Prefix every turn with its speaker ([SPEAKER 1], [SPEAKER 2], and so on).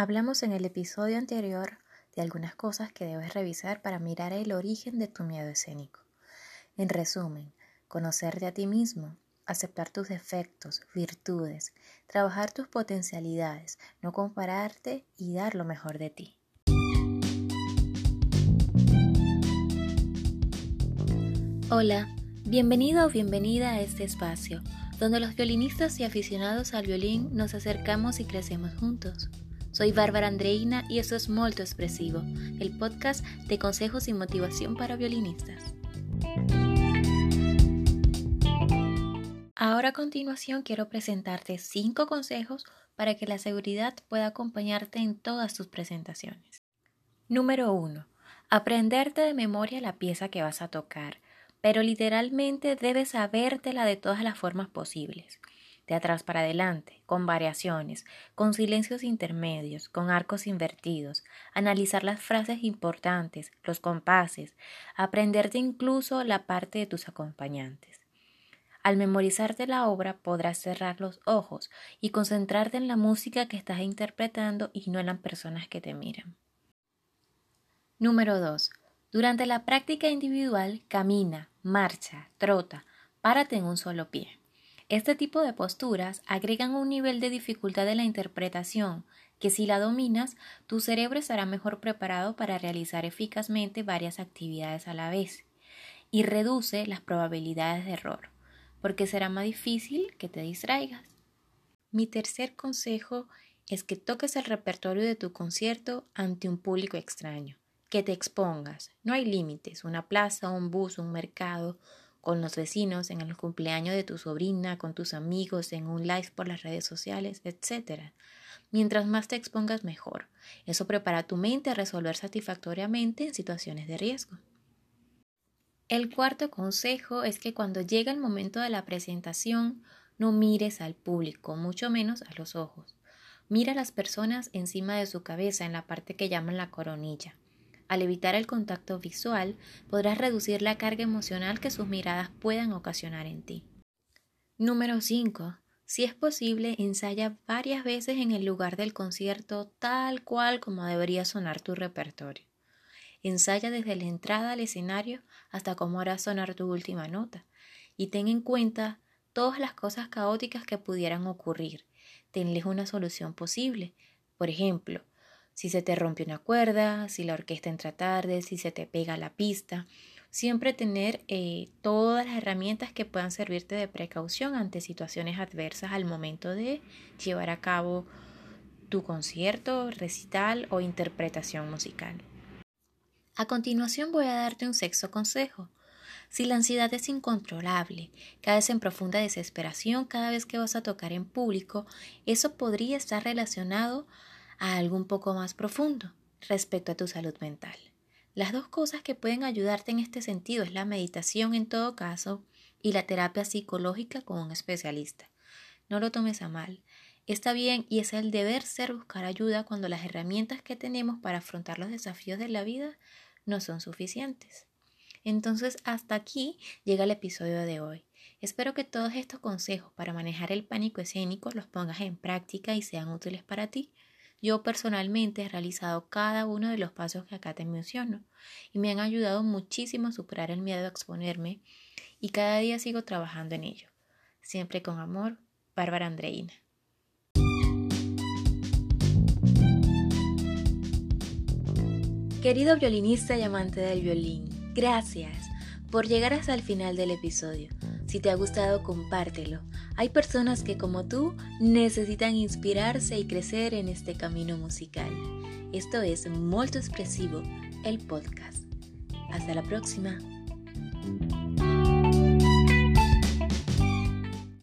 [SPEAKER 1] Hablamos en el episodio anterior de algunas cosas que debes revisar para mirar el origen de tu miedo escénico. En resumen, conocerte a ti mismo, aceptar tus defectos, virtudes, trabajar tus potencialidades, no compararte y dar lo mejor de ti. Hola, bienvenido o bienvenida a este espacio, donde los violinistas y aficionados al violín nos acercamos y crecemos juntos. Soy Bárbara Andreina y esto es Molto Expresivo, el podcast de consejos y motivación para violinistas. Ahora a continuación quiero presentarte 5 consejos para que la seguridad pueda acompañarte en todas tus presentaciones. Número 1. Aprenderte de memoria la pieza que vas a tocar, pero literalmente debes sabértela de todas las formas posibles de atrás para adelante, con variaciones, con silencios intermedios, con arcos invertidos, analizar las frases importantes, los compases, aprenderte incluso la parte de tus acompañantes. Al memorizarte la obra podrás cerrar los ojos y concentrarte en la música que estás interpretando y no en las personas que te miran. Número 2. Durante la práctica individual, camina, marcha, trota, párate en un solo pie. Este tipo de posturas agregan un nivel de dificultad de la interpretación que si la dominas, tu cerebro estará mejor preparado para realizar eficazmente varias actividades a la vez y reduce las probabilidades de error, porque será más difícil que te distraigas. Mi tercer consejo es que toques el repertorio de tu concierto ante un público extraño, que te expongas. No hay límites, una plaza, un bus, un mercado, con los vecinos, en el cumpleaños de tu sobrina, con tus amigos, en un live por las redes sociales, etc. Mientras más te expongas, mejor. Eso prepara tu mente a resolver satisfactoriamente en situaciones de riesgo. El cuarto consejo es que cuando llega el momento de la presentación, no mires al público, mucho menos a los ojos. Mira a las personas encima de su cabeza, en la parte que llaman la coronilla. Al evitar el contacto visual, podrás reducir la carga emocional que sus miradas puedan ocasionar en ti. Número 5. Si es posible, ensaya varias veces en el lugar del concierto tal cual como debería sonar tu repertorio. Ensaya desde la entrada al escenario hasta cómo hará sonar tu última nota y ten en cuenta todas las cosas caóticas que pudieran ocurrir. Tenles una solución posible. Por ejemplo, si se te rompe una cuerda, si la orquesta entra tarde, si se te pega la pista. Siempre tener eh, todas las herramientas que puedan servirte de precaución ante situaciones adversas al momento de llevar a cabo tu concierto, recital o interpretación musical. A continuación voy a darte un sexto consejo. Si la ansiedad es incontrolable, caes en profunda desesperación cada vez que vas a tocar en público, eso podría estar relacionado a algo un poco más profundo respecto a tu salud mental. Las dos cosas que pueden ayudarte en este sentido es la meditación en todo caso y la terapia psicológica con un especialista. No lo tomes a mal. Está bien y es el deber ser buscar ayuda cuando las herramientas que tenemos para afrontar los desafíos de la vida no son suficientes. Entonces, hasta aquí llega el episodio de hoy. Espero que todos estos consejos para manejar el pánico escénico los pongas en práctica y sean útiles para ti. Yo personalmente he realizado cada uno de los pasos que acá te menciono y me han ayudado muchísimo a superar el miedo a exponerme y cada día sigo trabajando en ello. Siempre con amor, Bárbara Andreina. Querido violinista y amante del violín, gracias por llegar hasta el final del episodio. Si te ha gustado, compártelo. Hay personas que como tú necesitan inspirarse y crecer en este camino musical. Esto es Molto Expresivo, el podcast. Hasta la próxima.